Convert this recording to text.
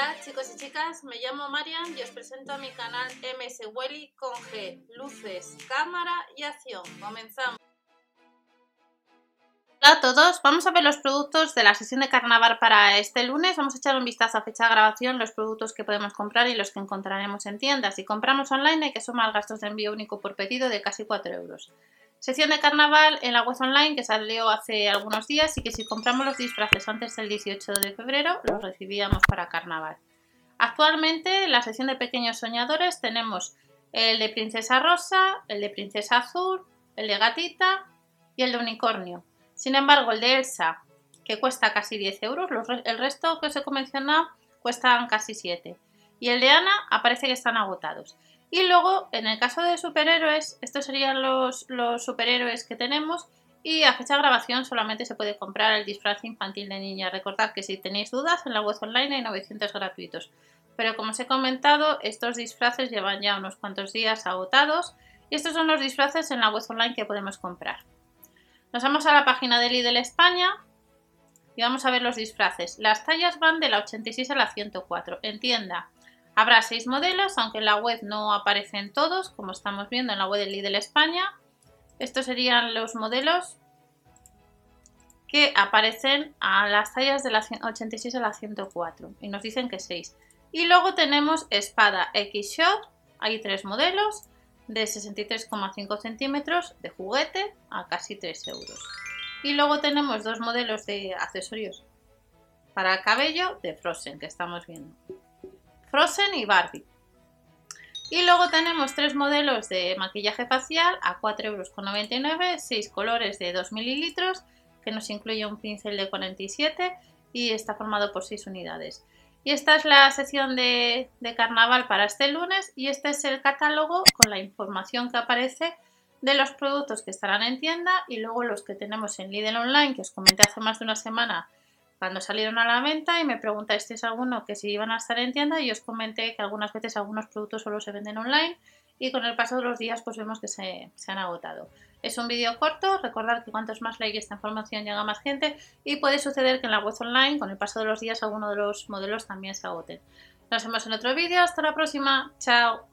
Hola chicos y chicas, me llamo Marian y os presento a mi canal MS Welly con G, luces, cámara y acción. Comenzamos. Hola a todos, vamos a ver los productos de la sesión de carnaval para este lunes. Vamos a echar un vistazo a fecha de grabación, los productos que podemos comprar y los que encontraremos en tiendas. Si compramos online hay que sumar gastos de envío único por pedido de casi 4 euros. Sección de carnaval en la web online que salió hace algunos días y que si compramos los disfraces antes del 18 de febrero los recibíamos para carnaval. Actualmente en la sección de pequeños soñadores tenemos el de princesa rosa, el de princesa azul, el de gatita y el de unicornio. Sin embargo, el de Elsa, que cuesta casi 10 euros, el resto que os he mencionado cuestan casi 7. Y el de Ana aparece que están agotados. Y luego, en el caso de superhéroes, estos serían los, superhéroes que tenemos y a fecha de grabación solamente se puede comprar el disfraz infantil de niña. Recordad que si tenéis dudas, en la web online hay 900 gratuitos. Pero como os he comentado, estos disfraces llevan ya unos cuantos días agotados y estos son los disfraces en la web online que podemos comprar. Nos vamos a la página de Lidl España y vamos a ver los disfraces. Las tallas van de la 86 a la 104. En tienda Habrá seis modelos, aunque en la web no aparecen todos, como estamos viendo en la web de Lidl España. Estos serían los modelos que aparecen a las tallas de la 86 a la 104 y nos dicen que 6. Y luego tenemos espada X-Shot, hay tres modelos de 63,5 centímetros de juguete a casi 3 euros. Y luego tenemos dos modelos de accesorios para cabello de Frozen que estamos viendo. Frozen y Barbie. Y luego tenemos tres modelos de maquillaje facial a 4,99 euros, 6 colores de 2 mililitros, que nos incluye un pincel de 47 y está formado por 6 unidades. Y esta es la sección de, de, carnaval para este lunes y este es el catálogo con la información que aparece de los productos que estarán en tienda y luego los que tenemos en Lidl Online, que os comenté hace más de una semana cuando salieron a la venta y me preguntasteis alguno que si iban a estar en tienda y os comenté que algunas veces algunos productos solo se venden online y con el paso de los días pues vemos que se, han agotado. Es un vídeo corto, recordad que cuantos más likes esta información llega más gente y puede suceder que en la web online con el paso de los días alguno de los modelos también se agoten. Nos vemos en otro vídeo, hasta la próxima, chao.